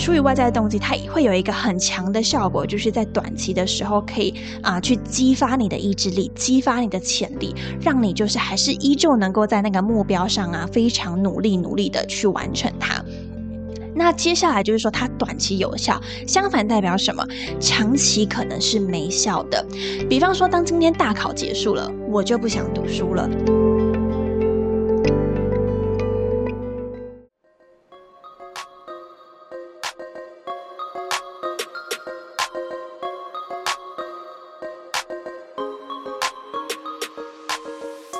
出于外在的动机，它会有一个很强的效果，就是在短期的时候可以啊去激发你的意志力，激发你的潜力，让你就是还是依旧能够在那个目标上啊非常努力努力的去完成它。那接下来就是说，它短期有效，相反代表什么？长期可能是没效的。比方说，当今天大考结束了，我就不想读书了。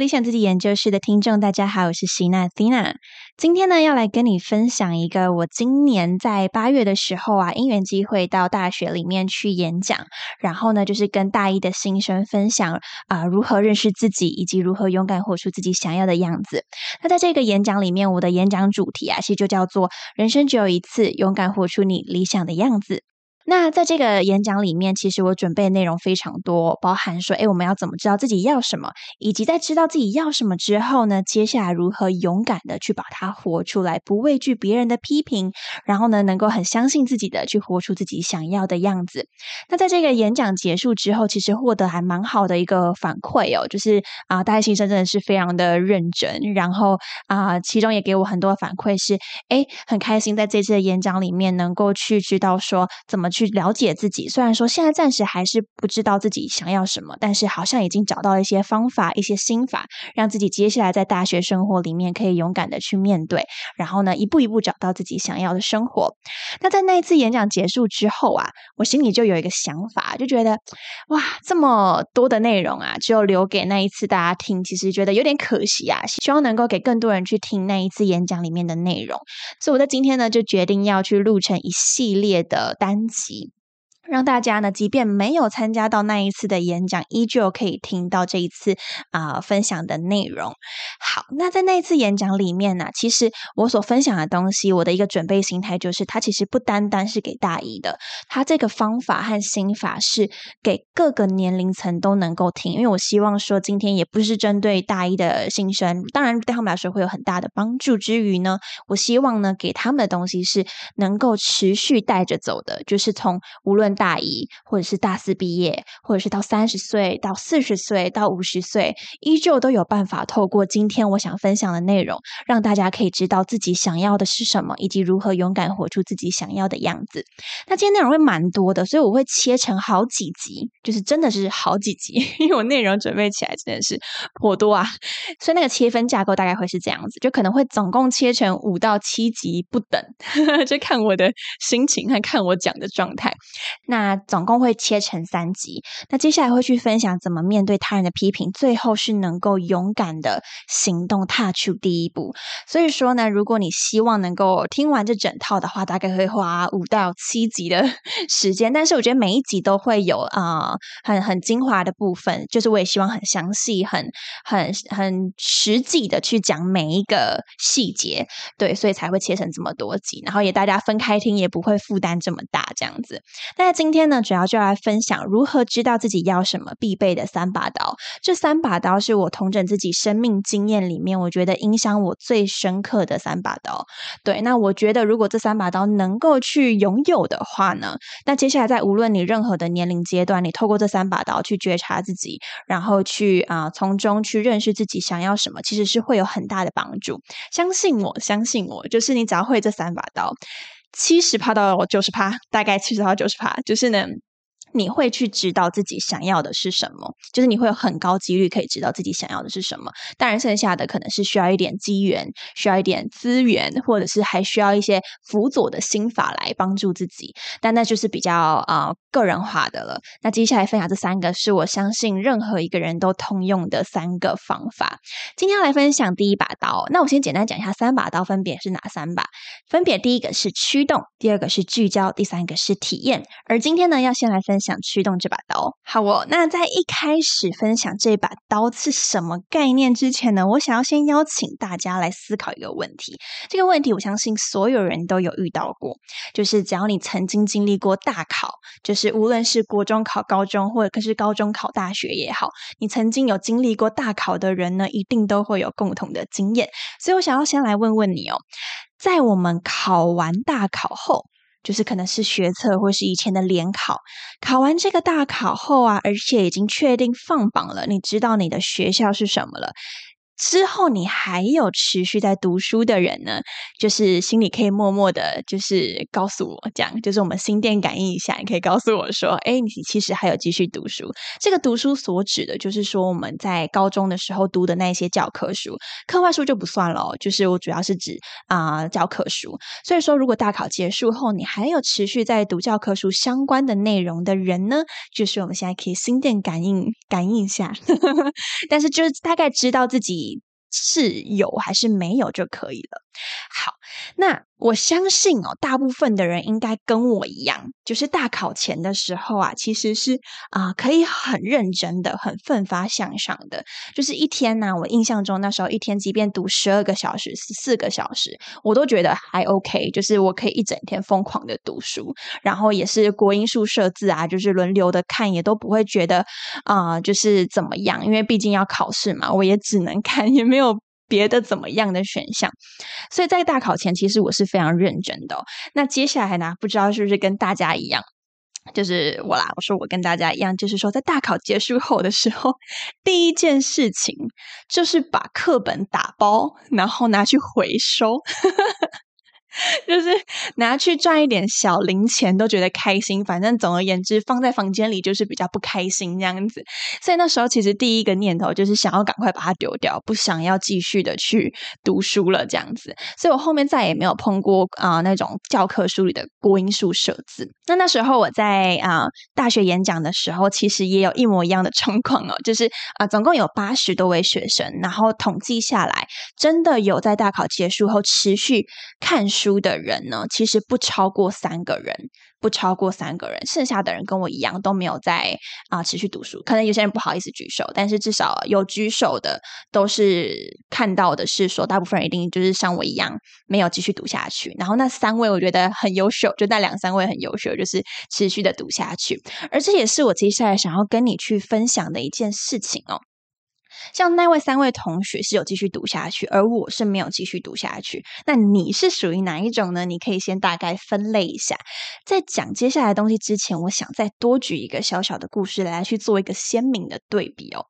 理想自己研究室的听众，大家好，我是希娜 Tina。今天呢，要来跟你分享一个我今年在八月的时候啊，因缘机会到大学里面去演讲，然后呢，就是跟大一的新生分享啊，如何认识自己，以及如何勇敢活出自己想要的样子。那在这个演讲里面，我的演讲主题啊，其实就叫做“人生只有一次，勇敢活出你理想的样子”。那在这个演讲里面，其实我准备内容非常多，包含说，哎，我们要怎么知道自己要什么，以及在知道自己要什么之后呢，接下来如何勇敢的去把它活出来，不畏惧别人的批评，然后呢，能够很相信自己的去活出自己想要的样子。那在这个演讲结束之后，其实获得还蛮好的一个反馈哦，就是啊，大家新生真的是非常的认真，然后啊，其中也给我很多反馈是，哎，很开心在这次的演讲里面能够去知道说怎么去。了解自己，虽然说现在暂时还是不知道自己想要什么，但是好像已经找到了一些方法、一些心法，让自己接下来在大学生活里面可以勇敢的去面对，然后呢，一步一步找到自己想要的生活。那在那一次演讲结束之后啊，我心里就有一个想法，就觉得哇，这么多的内容啊，只有留给那一次大家听，其实觉得有点可惜啊。希望能够给更多人去听那一次演讲里面的内容，所以我在今天呢，就决定要去录成一系列的单集。让大家呢，即便没有参加到那一次的演讲，依旧可以听到这一次啊分享的内容。好，那在那一次演讲里面呢，其实我所分享的东西，我的一个准备心态就是，它其实不单单是给大一的，它这个方法和心法是给各个年龄层都能够听。因为我希望说，今天也不是针对大一的新生，当然对他们来说会有很大的帮助。之余呢，我希望呢，给他们的东西是能够持续带着走的，就是从无论大一，或者是大四毕业，或者是到三十岁、到四十岁、到五十岁，依旧都有办法透过今天我想分享的内容，让大家可以知道自己想要的是什么，以及如何勇敢活出自己想要的样子。那今天内容会蛮多的，所以我会切成好几集，就是真的是好几集，因为我内容准备起来真的是颇多啊。所以那个切分架构大概会是这样子，就可能会总共切成五到七集不等，就看我的心情和看我讲的状态。那总共会切成三集，那接下来会去分享怎么面对他人的批评，最后是能够勇敢的行动，踏出第一步。所以说呢，如果你希望能够听完这整套的话，大概会花五到七集的 时间。但是我觉得每一集都会有啊很很精华的部分，就是我也希望很详细、很很很实际的去讲每一个细节，对，所以才会切成这么多集，然后也大家分开听，也不会负担这么大，这样子。那今天呢，主要就来分享如何知道自己要什么必备的三把刀。这三把刀是我同整自己生命经验里面，我觉得影响我最深刻的三把刀。对，那我觉得如果这三把刀能够去拥有的话呢，那接下来在无论你任何的年龄阶段，你透过这三把刀去觉察自己，然后去啊从中去认识自己想要什么，其实是会有很大的帮助。相信我，相信我，就是你只要会这三把刀。七十趴到九十趴，大概七十到九十趴，就是呢。你会去知道自己想要的是什么，就是你会有很高几率可以知道自己想要的是什么。当然，剩下的可能是需要一点机缘，需要一点资源，或者是还需要一些辅佐的心法来帮助自己。但那就是比较啊个人化的了。那接下来分享这三个是我相信任何一个人都通用的三个方法。今天来分享第一把刀。那我先简单讲一下三把刀分别是哪三把。分别第一个是驱动，第二个是聚焦，第三个是体验。而今天呢，要先来分享驱动这把刀。好哦，那在一开始分享这把刀是什么概念之前呢，我想要先邀请大家来思考一个问题。这个问题，我相信所有人都有遇到过，就是只要你曾经经历过大考，就是无论是国中考高中，或者可是高中考大学也好，你曾经有经历过大考的人呢，一定都会有共同的经验。所以我想要先来问问你哦。在我们考完大考后，就是可能是学测或是以前的联考，考完这个大考后啊，而且已经确定放榜了，你知道你的学校是什么了。之后你还有持续在读书的人呢，就是心里可以默默的，就是告诉我这样，就是我们心电感应一下，你可以告诉我说，哎，你其实还有继续读书。这个读书所指的，就是说我们在高中的时候读的那些教科书，课外书就不算了。就是我主要是指啊教科书。所以说，如果大考结束后，你还有持续在读教科书相关的内容的人呢，就是我们现在可以心电感应感应一下，但是就是大概知道自己。是有还是没有就可以了。好，那。我相信哦，大部分的人应该跟我一样，就是大考前的时候啊，其实是啊，可以很认真的、很奋发向上的。就是一天呢，我印象中那时候一天，即便读十二个小时、十四个小时，我都觉得还 OK。就是我可以一整天疯狂的读书，然后也是国音数设字啊，就是轮流的看，也都不会觉得啊，就是怎么样，因为毕竟要考试嘛，我也只能看，也没有。别的怎么样的选项，所以在大考前，其实我是非常认真的。那接下来呢，不知道是不是跟大家一样，就是我啦，我说我跟大家一样，就是说在大考结束后的时候，第一件事情就是把课本打包，然后拿去回收。就是拿去赚一点小零钱都觉得开心，反正总而言之放在房间里就是比较不开心这样子。所以那时候其实第一个念头就是想要赶快把它丢掉，不想要继续的去读书了这样子。所以我后面再也没有碰过啊那种教科书里的国音数设字。那那时候我在啊大学演讲的时候，其实也有一模一样的状况哦，就是啊总共有八十多位学生，然后统计下来，真的有在大考结束后持续看书。书的人呢，其实不超过三个人，不超过三个人，剩下的人跟我一样都没有在啊持续读书。可能有些人不好意思举手，但是至少有举手的都是看到的是说，大部分人一定就是像我一样没有继续读下去。然后那三位我觉得很优秀，就那两三位很优秀，就是持续的读下去。而这也是我接下来想要跟你去分享的一件事情哦。像那位三位同学是有继续读下去，而我是没有继续读下去。那你是属于哪一种呢？你可以先大概分类一下。在讲接下来东西之前，我想再多举一个小小的故事来去做一个鲜明的对比哦。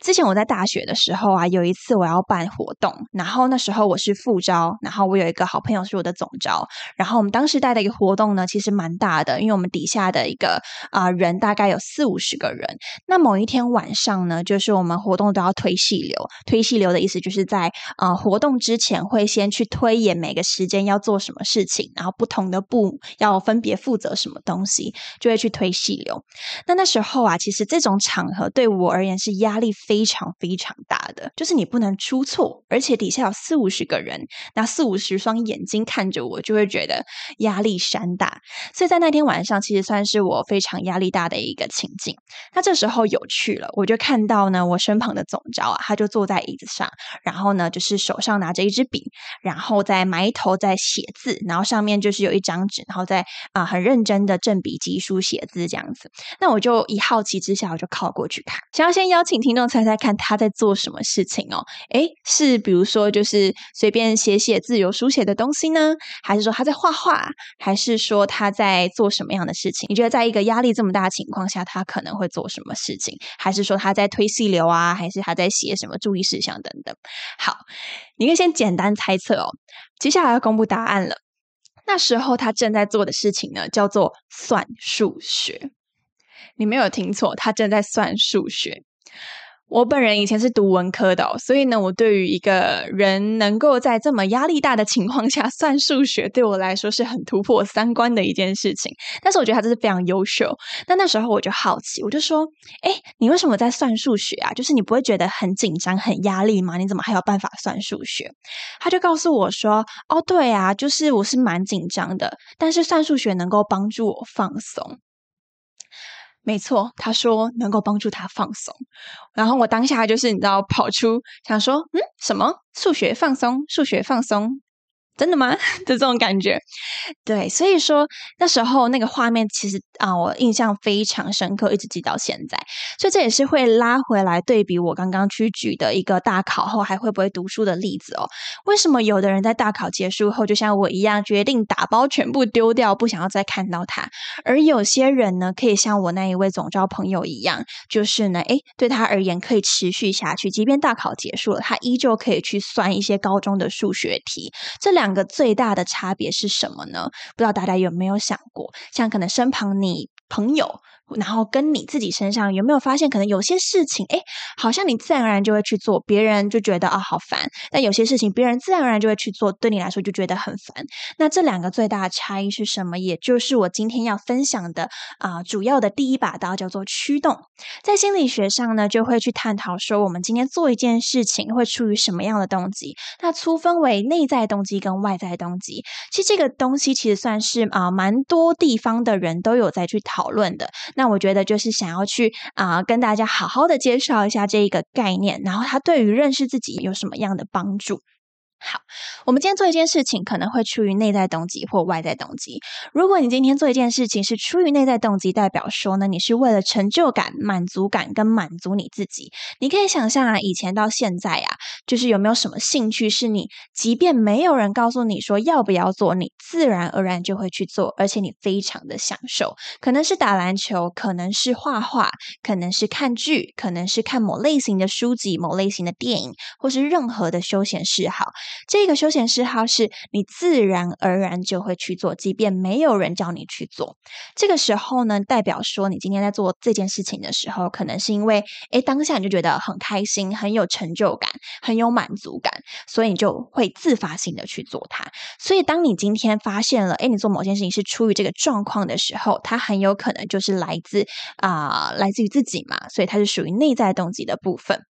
之前我在大学的时候啊，有一次我要办活动，然后那时候我是副招，然后我有一个好朋友是我的总招，然后我们当时带的一个活动呢，其实蛮大的，因为我们底下的一个啊人大概有四五十个人。那某一天晚上呢，就是我们活动都要。推细流，推细流的意思就是在呃活动之前会先去推演每个时间要做什么事情，然后不同的部要分别负责什么东西，就会去推细流。那那时候啊，其实这种场合对我而言是压力非常非常大的，就是你不能出错，而且底下有四五十个人，那四五十双眼睛看着我，就会觉得压力山大。所以在那天晚上，其实算是我非常压力大的一个情境。那这时候有趣了，我就看到呢，我身旁的总。着啊，他就坐在椅子上，然后呢，就是手上拿着一支笔，然后在埋头在写字，然后上面就是有一张纸，然后在啊很认真的正笔疾书写字这样子。那我就一好奇之下，我就靠过去看，想要先邀请听众猜猜看他在做什么事情哦。诶，是比如说就是随便写写字有书写的东西呢，还是说他在画画，还是说他在做什么样的事情？你觉得在一个压力这么大的情况下，他可能会做什么事情？还是说他在推细流啊，还是他在？写什么注意事项等等。好，你可以先简单猜测哦。接下来要公布答案了。那时候他正在做的事情呢，叫做算数学。你没有听错，他正在算数学。我本人以前是读文科的，所以呢，我对于一个人能够在这么压力大的情况下 算数学，对我来说是很突破三观的一件事情。但是我觉得他真是非常优秀。那那时候我就好奇，我就说：“哎，你为什么在算数学啊？就是你不会觉得很紧张、很压力吗？你怎么还有办法算数学？”他就告诉我说：“哦，对啊，就是我是蛮紧张的，但是算数学能够帮助我放松。”没错，他说能够帮助他放松，然后我当下就是你知道跑出想说，嗯，什么数学放松，数学放松。真的吗？的这种感觉，对，所以说那时候那个画面其实啊，我印象非常深刻，一直记到现在。所以这也是会拉回来对比我刚刚去举的一个大考后还会不会读书的例子哦。为什么有的人在大考结束后，就像我一样，决定打包全部丢掉，不想要再看到他；而有些人呢，可以像我那一位总招朋友一样，就是呢，诶，对他而言可以持续下去，即便大考结束了，他依旧可以去算一些高中的数学题。这两。两个最大的差别是什么呢？不知道大家有没有想过，像可能身旁你朋友。然后跟你自己身上有没有发现，可能有些事情，哎，好像你自然而然就会去做，别人就觉得啊好烦；但有些事情，别人自然而然就会去做，对你来说就觉得很烦。那这两个最大的差异是什么？也就是我今天要分享的啊，主要的第一把刀叫做驱动。在心理学上呢，就会去探讨说，我们今天做一件事情会出于什么样的动机？那粗分为内在动机跟外在动机。其实这个东西其实算是啊，蛮多地方的人都有在去讨论的。那那我觉得就是想要去啊，跟大家好好的介绍一下这一个概念，然后它对于认识自己有什么样的帮助。好，我们今天做一件事情，可能会出于内在动机或外在动机。如果你今天做一件事情是出于内在动机，代表说呢，你是为了成就感、满足感跟满足你自己。你可以想象啊，以前到现在啊，就是有没有什么兴趣是你，即便没有人告诉你说要不要做，你自然而然就会去做，而且你非常的享受。可能是打篮球，可能是画画，可能是看剧，可能是看某类型的书籍、某类型的电影，或是任何的休闲嗜好。这个休闲嗜好是你自然而然就会去做，即便没有人叫你去做。这个时候呢，代表说你今天在做这件事情的时候，可能是因为诶当下你就觉得很开心、很有成就感、很有满足感，所以你就会自发性的去做它。所以，当你今天发现了诶你做某件事情是出于这个状况的时候，它很有可能就是来自啊，来自于自己嘛，所以它是属于内在动机的部分。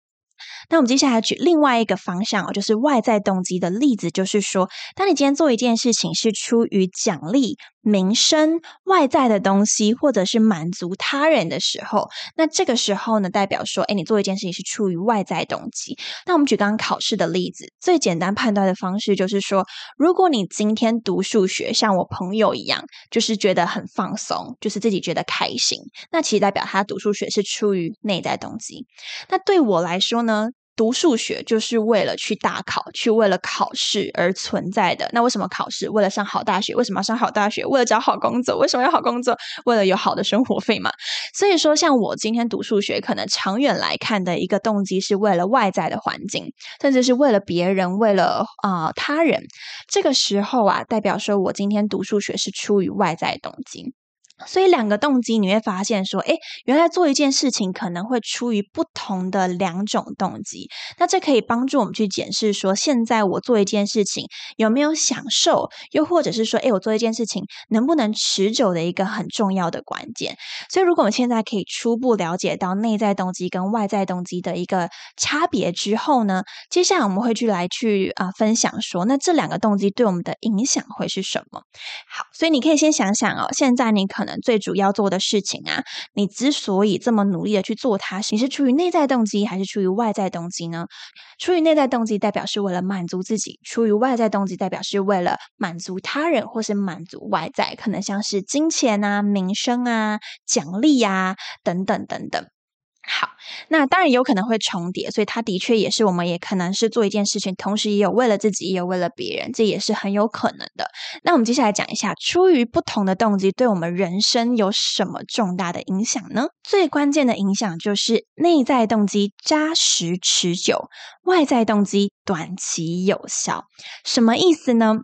那我们接下来举另外一个方向哦，就是外在动机的例子，就是说，当你今天做一件事情是出于奖励。名声、外在的东西，或者是满足他人的时候，那这个时候呢，代表说，哎，你做一件事情是出于外在动机。那我们举刚刚考试的例子，最简单判断的方式就是说，如果你今天读数学，像我朋友一样，就是觉得很放松，就是自己觉得开心，那其实代表他读数学是出于内在动机。那对我来说呢？读数学就是为了去大考，去为了考试而存在的。那为什么考试？为了上好大学。为什么要上好大学？为了找好工作。为什么要好工作？为了有好的生活费嘛。所以说，像我今天读数学，可能长远来看的一个动机是为了外在的环境，甚至是为了别人，为了啊他人。这个时候啊，代表说我今天读数学是出于外在动机。所以两个动机，你会发现说，哎，原来做一件事情可能会出于不同的两种动机。那这可以帮助我们去检视说，现在我做一件事情有没有享受，又或者是说，哎，我做一件事情能不能持久的一个很重要的关键。所以，如果我们现在可以初步了解到内在动机跟外在动机的一个差别之后呢，接下来我们会去来去啊分享说，那这两个动机对我们的影响会是什么？好，所以你可以先想想哦，现在你可能最主要做的事情啊，你之所以这么努力的去做它，你是出于内在动机还是出于外在动机呢？出于内在动机，代表是为了满足自己；出于外在动机，代表是为了满足他人，或是满足外在，可能像是金钱啊、名声啊、奖励呀等等等等。好，那当然有可能会重叠，所以它的确也是我们也可能是做一件事情，同时也有为了自己，也有为了别人，这也是很有可能的。那我们接下来讲一下，出于不同的动机，对我们人生有什么重大的影响呢？最关键的影响就是内在动机扎实持久，外在动机短期有效。什么意思呢？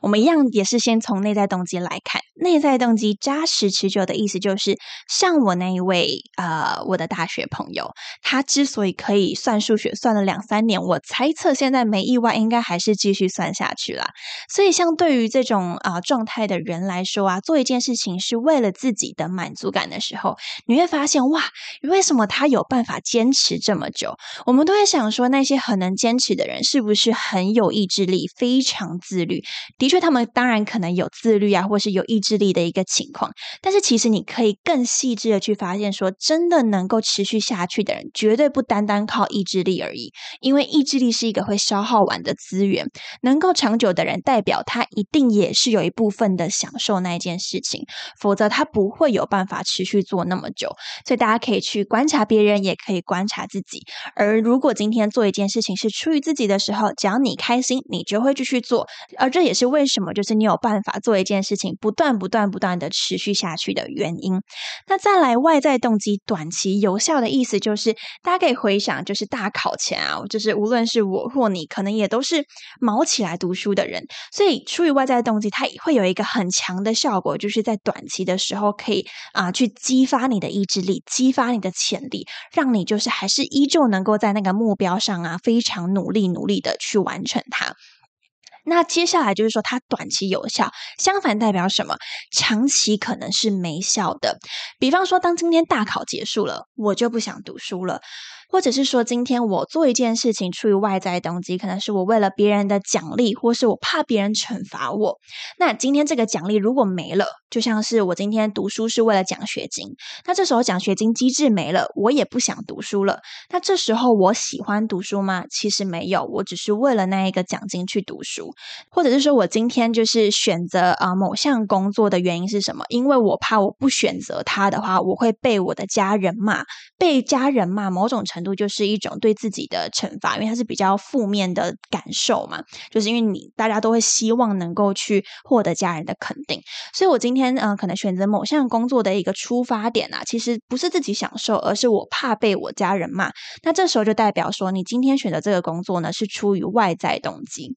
我们一样也是先从内在动机来看，内在动机扎实持久的意思就是，像我那一位呃，我的大学朋友，他之所以可以算数学算了两三年，我猜测现在没意外，应该还是继续算下去啦。所以，像对于这种啊状态的人来说啊，做一件事情是为了自己的满足感的时候，你会发现哇，为什么他有办法坚持这么久？我们都会想说，那些很能坚持的人，是不是很有意志力，非常自律？的确，他们当然可能有自律啊，或是有意志力的一个情况。但是，其实你可以更细致的去发现，说真的能够持续下去的人，绝对不单单靠意志力而已。因为意志力是一个会消耗完的资源，能够长久的人，代表他一定也是有一部分的享受那一件事情，否则他不会有办法持续做那么久。所以，大家可以去观察别人，也可以观察自己。而如果今天做一件事情是出于自己的时候，只要你开心，你就会继续做。而这也是为为什么，就是你有办法做一件事情，不断、不断、不断的持续下去的原因。那再来，外在动机短期有效的意思，就是大家可以回想，就是大考前啊，就是无论是我或你，可能也都是毛起来读书的人。所以，出于外在动机，它会有一个很强的效果，就是在短期的时候，可以啊，去激发你的意志力，激发你的潜力，让你就是还是依旧能够在那个目标上啊，非常努力、努力的去完成它。那接下来就是说，它短期有效，相反代表什么？长期可能是没效的。比方说，当今天大考结束了，我就不想读书了。或者是说，今天我做一件事情出于外在动机，可能是我为了别人的奖励，或是我怕别人惩罚我。那今天这个奖励如果没了，就像是我今天读书是为了奖学金，那这时候奖学金机制没了，我也不想读书了。那这时候我喜欢读书吗？其实没有，我只是为了那一个奖金去读书。或者是说我今天就是选择啊某项工作的原因是什么？因为我怕我不选择它的话，我会被我的家人骂，被家人骂，某种程。度就是一种对自己的惩罚，因为它是比较负面的感受嘛，就是因为你大家都会希望能够去获得家人的肯定，所以我今天天嗯可能选择某项工作的一个出发点啊，其实不是自己享受，而是我怕被我家人骂。那这时候就代表说，你今天选择这个工作呢，是出于外在动机。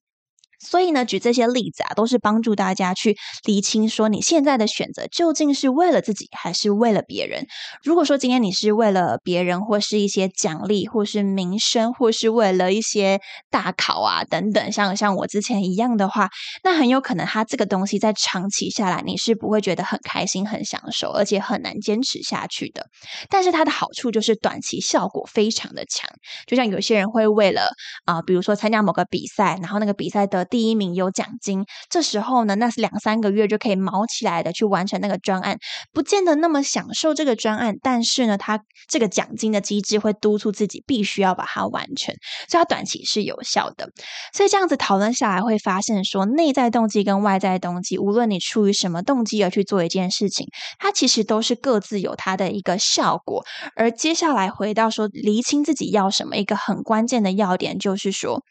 所以呢，举这些例子啊，都是帮助大家去厘清说你现在的选择究竟是为了自己还是为了别人。如果说今天你是为了别人，或是一些奖励，或是名声，或是为了一些大考啊等等，像像我之前一样的话，那很有可能他这个东西在长期下来你是不会觉得很开心、很享受，而且很难坚持下去的。但是它的好处就是短期效果非常的强，就像有些人会为了啊，比如说参加某个比赛，然后那个比赛的。第一名有奖金，这时候呢，那是两三个月就可以毛起来的去完成那个专案，不见得那么享受这个专案，但是呢，他这个奖金的机制会督促自己必须要把它完成，所以它短期是有效的。所以这样子讨论下来，会发现说，内在动机跟外在动机，无论你出于什么动机而去做一件事情，它其实都是各自有它的一个效果。而接下来回到说，厘清自己要什么，一个很关键的要点就是说。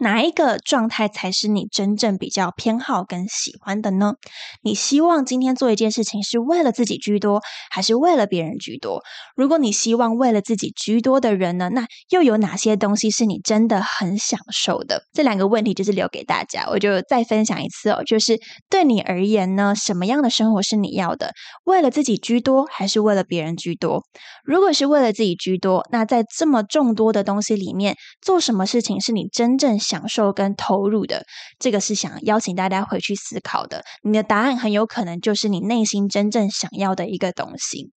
哪一个状态才是你真正比较偏好跟喜欢的呢？你希望今天做一件事情是为了自己居多，还是为了别人居多？如果你希望为了自己居多的人呢，那又有哪些东西是你真的很享受的？这两个问题就是留给大家，我就再分享一次哦。就是对你而言呢，什么样的生活是你要的？为了自己居多，还是为了别人居多？如果是为了自己居多，那在这么众多的东西里面，做什么事情是你真正？享受跟投入的，这个是想邀请大家回去思考的。你的答案很有可能就是你内心真正想要的一个东西。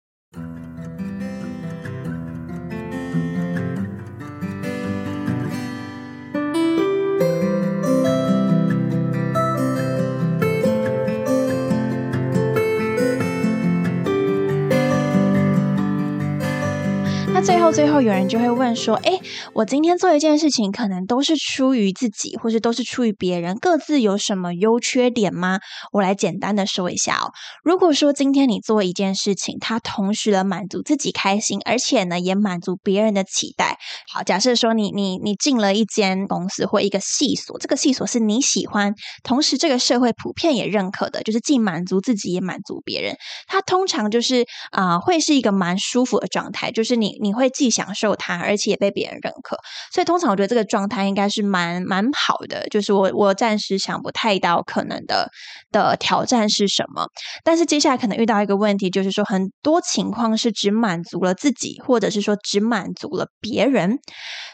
那最后，最后有人就会问说：“哎，我今天做一件事情，可能都是出于自己，或是都是出于别人，各自有什么优缺点吗？”我来简单的说一下哦。如果说今天你做一件事情，它同时的满足自己开心，而且呢也满足别人的期待。好，假设说你你你进了一间公司或一个系所，这个系所是你喜欢，同时这个社会普遍也认可的，就是既满足自己也满足别人。它通常就是啊，会是一个蛮舒服的状态，就是你你。你会既享受它，而且也被别人认可。所以通常我觉得这个状态应该是蛮蛮好的，就是我我暂时想不太到可能的的挑战是什么。但是接下来可能遇到一个问题，就是说很多情况是只满足了自己，或者是说只满足了别人。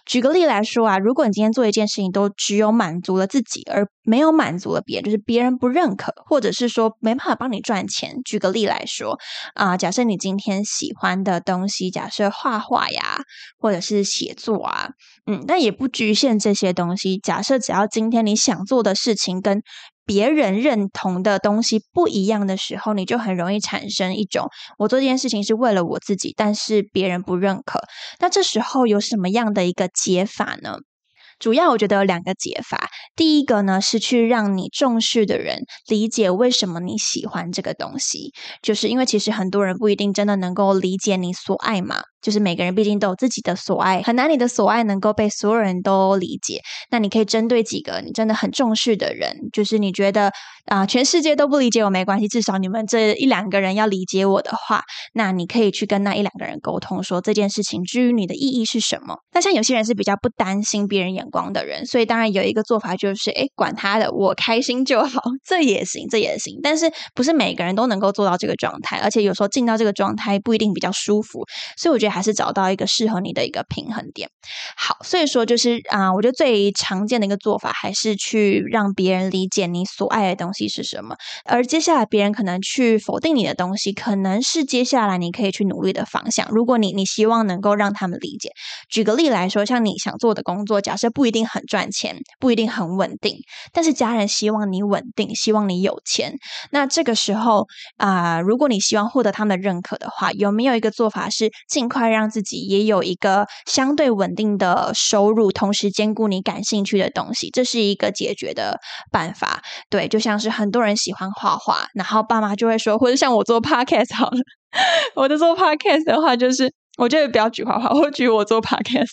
举个例来说啊，如果你今天做一件事情都只有满足了自己，而没有满足了别人，就是别人不认可，或者是说没办法帮你赚钱。举个例来说啊，假设你今天喜欢的东西，假设画画呀，或者是写作啊，嗯，但也不局限这些东西。假设只要今天你想做的事情跟别人认同的东西不一样的时候，你就很容易产生一种我做这件事情是为了我自己，但是别人不认可。那这时候有什么样的一个解法呢？主要我觉得有两个解法。第一个呢是去让你重视的人理解为什么你喜欢这个东西，就是因为其实很多人不一定真的能够理解你所爱嘛。就是每个人毕竟都有自己的所爱，很难你的所爱能够被所有人都理解。那你可以针对几个你真的很重视的人，就是你觉得啊，全世界都不理解我没关系，至少你们这一两个人要理解我的话，那你可以去跟那一两个人沟通，说这件事情至于你的意义是什么。那像有些人是比较不担心别人眼光的人，所以当然有一个做法就是，哎，管他的，我开心就好，这也行，这也行。但是不是每个人都能够做到这个状态，而且有时候进到这个状态不一定比较舒服，所以我觉得。还是找到一个适合你的一个平衡点。好，所以说就是啊，我觉得最常见的一个做法还是去让别人理解你所爱的东西是什么，而接下来别人可能去否定你的东西，可能是接下来你可以去努力的方向。如果你你希望能够让他们理解，举个例来说，像你想做的工作，假设不一定很赚钱，不一定很稳定，但是家人希望你稳定，希望你有钱，那这个时候啊，如果你希望获得他们的认可的话，有没有一个做法是尽快？让自己也有一个相对稳定的收入，同时兼顾你感兴趣的东西，这是一个解决的办法。对，就像是很多人喜欢画画，然后爸妈就会说，或者像我做 podcast 好了，我的做 podcast 的话，就是我觉得不要举画画，我举我做 podcast。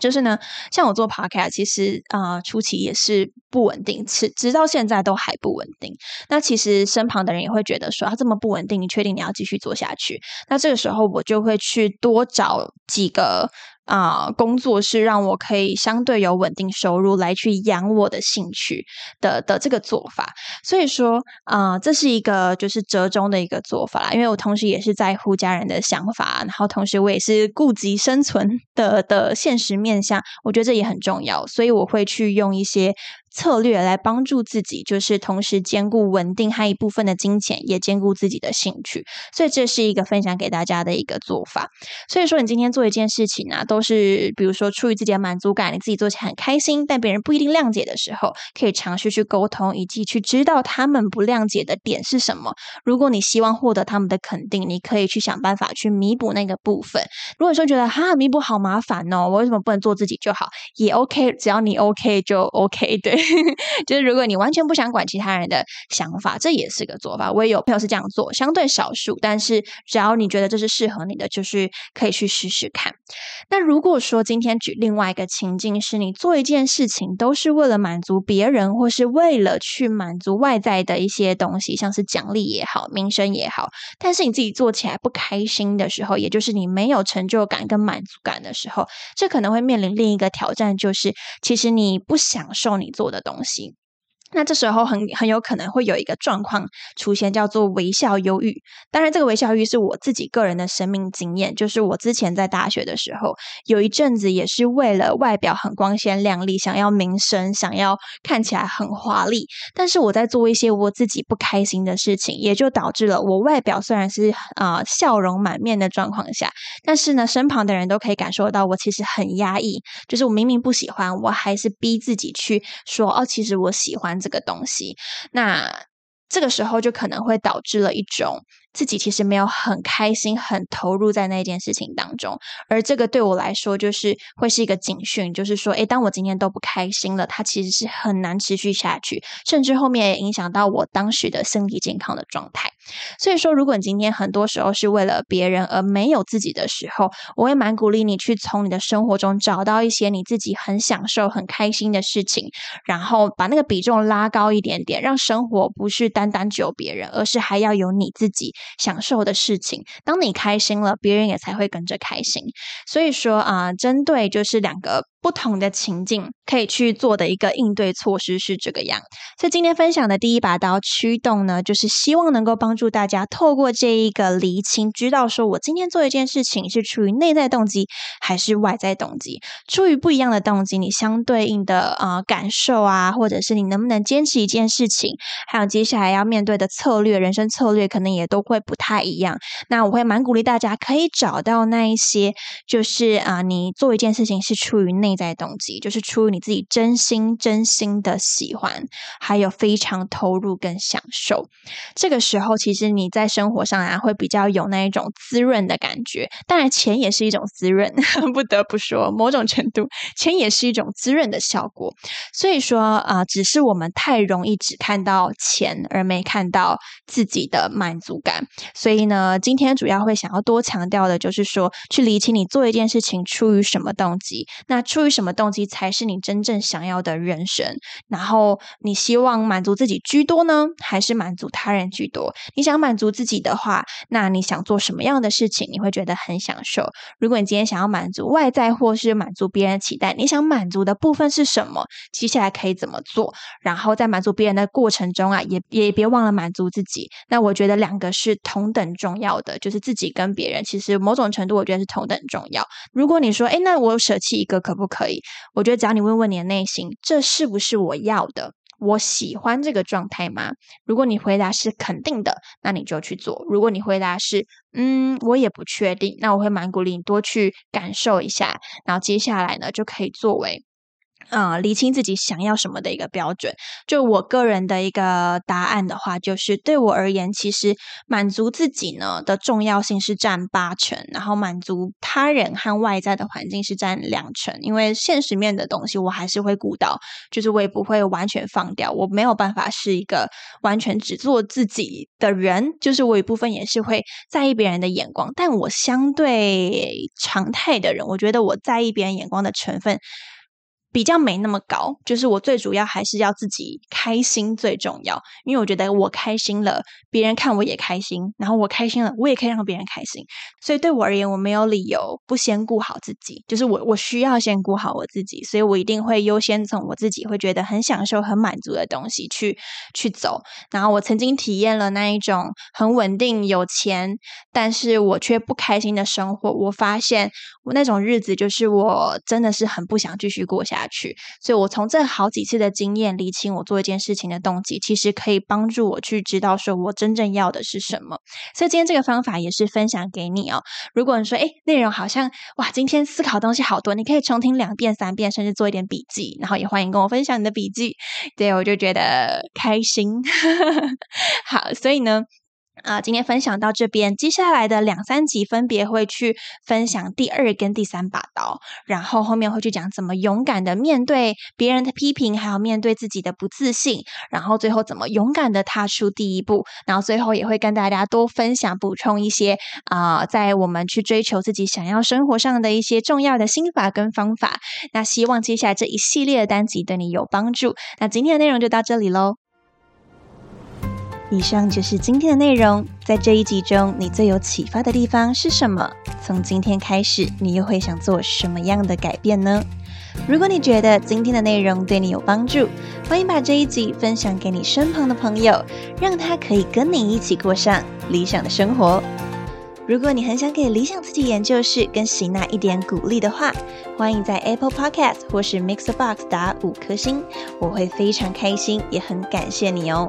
就是呢，像我做 podcast，其实啊初期也是不稳定，直直到现在都还不稳定。那其实身旁的人也会觉得说，他这么不稳定，你确定你要继续做下去？那这个时候我就会去多找几个。啊，工作是让我可以相对有稳定收入来去养我的兴趣的的这个做法，所以说啊，这是一个就是折中的一个做法啦。因为我同时也是在乎家人的想法，然后同时我也是顾及生存的的现实面向，我觉得这也很重要，所以我会去用一些。策略来帮助自己，就是同时兼顾稳定和一部分的金钱，也兼顾自己的兴趣。所以这是一个分享给大家的一个做法。所以说，你今天做一件事情呢，都是比如说出于自己的满足感，你自己做起来很开心，但别人不一定谅解的时候，可以尝试去沟通，以及去知道他们不谅解的点是什么。如果你希望获得他们的肯定，你可以去想办法去弥补那个部分。如果说觉得哈弥补好麻烦哦，我为什么不能做自己就好？也 OK，只要你 OK 就 OK，对。就是如果你完全不想管其他人的想法，这也是个做法。我也有朋友是这样做，相对少数，但是只要你觉得这是适合你的，就是可以去试试看。那如果说今天举另外一个情境，是你做一件事情都是为了满足别人，或是为了去满足外在的一些东西，像是奖励也好、名声也好，但是你自己做起来不开心的时候，也就是你没有成就感跟满足感的时候，这可能会面临另一个挑战，就是其实你不享受你做的。的东西。那这时候很很有可能会有一个状况出现，叫做微笑忧郁。当然，这个微笑忧郁是我自己个人的生命经验，就是我之前在大学的时候，有一阵子也是为了外表很光鲜亮丽，想要名声，想要看起来很华丽，但是我在做一些我自己不开心的事情，也就导致了我外表虽然是啊笑容满面的状况下，但是呢，身旁的人都可以感受到我其实很压抑，就是我明明不喜欢，我还是逼自己去说哦，其实我喜欢。这个东西，那这个时候就可能会导致了一种。自己其实没有很开心、很投入在那件事情当中，而这个对我来说就是会是一个警讯，就是说，诶，当我今天都不开心了，它其实是很难持续下去，甚至后面也影响到我当时的身体健康的状态。所以说，如果你今天很多时候是为了别人而没有自己的时候，我也蛮鼓励你去从你的生活中找到一些你自己很享受、很开心的事情，然后把那个比重拉高一点点，让生活不是单单只有别人，而是还要有你自己。享受的事情。当你开心了，别人也才会跟着开心。所以说啊，针对就是两个。不同的情境可以去做的一个应对措施是这个样。所以今天分享的第一把刀驱动呢，就是希望能够帮助大家透过这一个厘清，知道说我今天做一件事情是出于内在动机还是外在动机。出于不一样的动机，你相对应的啊感受啊，或者是你能不能坚持一件事情，还有接下来要面对的策略、人生策略，可能也都会会不太一样。那我会蛮鼓励大家可以找到那一些，就是啊，你做一件事情是出于内。在动机就是出于你自己真心真心的喜欢，还有非常投入跟享受。这个时候，其实你在生活上啊，会比较有那一种滋润的感觉。当然，钱也是一种滋润，不得不说，某种程度，钱也是一种滋润的效果。所以说啊，只是我们太容易只看到钱，而没看到自己的满足感。所以呢，今天主要会想要多强调的，就是说，去理清你做一件事情出于什么动机。那出于什么动机才是你真正想要的人生？然后你希望满足自己居多呢，还是满足他人居多？你想满足自己的话，那你想做什么样的事情你会觉得很享受？如果你今天想要满足外在或是满足别人的期待，你想满足的部分是什么？接下来可以怎么做？然后在满足别人的过程中啊，也也别忘了满足自己。那我觉得两个是是同等重要的，就是自己跟别人，其实某种程度我觉得是同等重要。如果你说，哎，那我舍弃一个可不？可以，我觉得只要你问问你的内心，这是不是我要的？我喜欢这个状态吗？如果你回答是肯定的，那你就去做；如果你回答是嗯，我也不确定，那我会蛮鼓励你多去感受一下，然后接下来呢，就可以作为。啊，理清自己想要什么的一个标准。就我个人的一个答案的话，就是对我而言，其实满足自己呢的重要性是占八成，然后满足他人和外在的环境是占两成。因为现实面的东西，我还是会顾到，就是我也不会完全放掉。我没有办法是一个完全只做自己的人，就是我一部分也是会在意别人的眼光。但我相对常态的人，我觉得我在意别人眼光的成分。比较没那么高，就是我最主要还是要自己开心最重要，因为我觉得我开心了，别人看我也开心，然后我开心了，我也可以让别人开心，所以对我而言，我没有理由不先顾好自己，就是我我需要先顾好我自己，所以我一定会优先从我自己会觉得很享受、很满足的东西去去走。然后我曾经体验了那一种很稳定、有钱，但是我却不开心的生活，我发现我那种日子就是我真的是很不想继续过下。去，去所以我从这好几次的经验理清我做一件事情的动机，其实可以帮助我去知道说我真正要的是什么。所以今天这个方法也是分享给你哦。如果你说，哎，内容好像哇，今天思考东西好多，你可以重听两遍、三遍，甚至做一点笔记，然后也欢迎跟我分享你的笔记，对我就觉得开心。好，所以呢。啊，今天分享到这边，接下来的两三集分别会去分享第二跟第三把刀，然后后面会去讲怎么勇敢的面对别人的批评，还有面对自己的不自信，然后最后怎么勇敢的踏出第一步，然后最后也会跟大家多分享补充一些啊，在我们去追求自己想要生活上的一些重要的心法跟方法。那希望接下来这一系列的单集对你有帮助。那今天的内容就到这里喽。以上就是今天的内容。在这一集中，你最有启发的地方是什么？从今天开始，你又会想做什么样的改变呢？如果你觉得今天的内容对你有帮助，欢迎把这一集分享给你身旁的朋友，让他可以跟你一起过上理想的生活。如果你很想给理想自己研究室跟喜娜一点鼓励的话，欢迎在 Apple Podcast 或是 Mixbox 打五颗星，我会非常开心，也很感谢你哦。